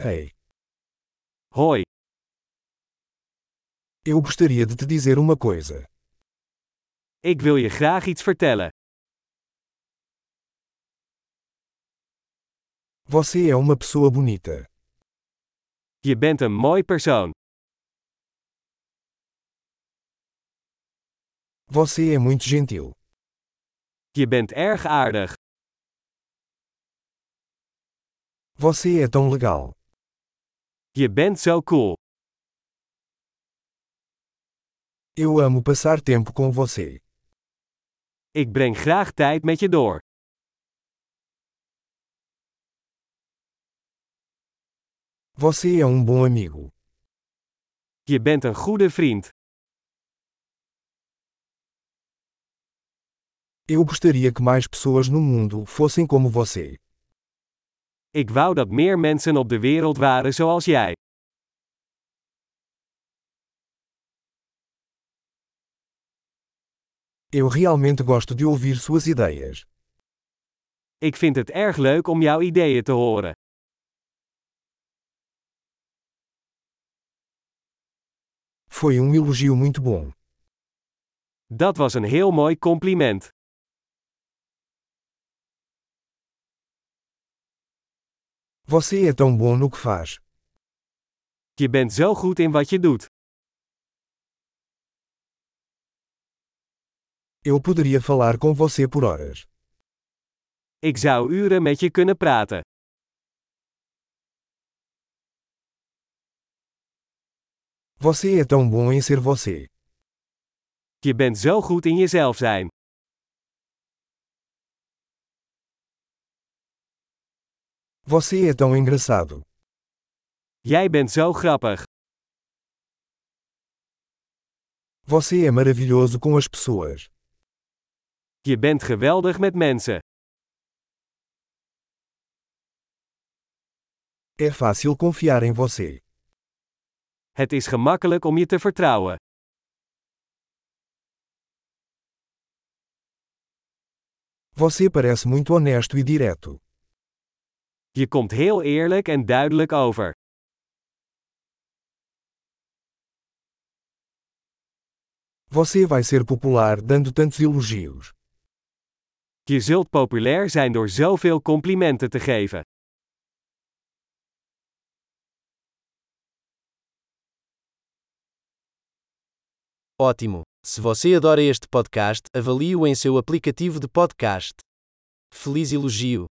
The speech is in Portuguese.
Ei, Hoi, eu gostaria de te dizer uma coisa. ik wil je graag iets vertellen. Você é uma pessoa bonita. Je bent een mooi persoon. Você é muito gentil. Je bent erg aardig. Você é tão legal. Je bent zo cool. Eu amo passar tempo com você. Ik breng graag tijd met je door. Você é um bom amigo. Je bent een goede vriend. Eu gostaria que mais pessoas no mundo fossem como você. Ik wou dat meer mensen op de wereld waren zoals jij. Eu realmente gosto de ouvir suas ideias. Ik vind het erg leuk om jouw ideeën te horen. Foi um elogio muito bom. Dat was een heel mooi compliment. Você é tão bom no que faz. Je bent zo goed in wat je doet. Eu poderia falar com você por horas. Ik zou uren met je kunnen praten. Você é tão bom em ser você. Je bent zo goed in jezelf zijn. Você é tão engraçado. Jij bent zo grappig. Você é maravilhoso com as pessoas. Je bent geweldig met mensen. É fácil confiar em você. Het is gemakkelijk om je te vertrouwen. Você parece muito honesto e direto. Je komt heel eerlijk en duidelijk over. Você vai ser popular dando tantos elogios. Je zult populair zijn door zoveel complimenten te geven. Ótimo! Se você adora este podcast, avalie-o em seu aplicativo de podcast. Feliz elogio!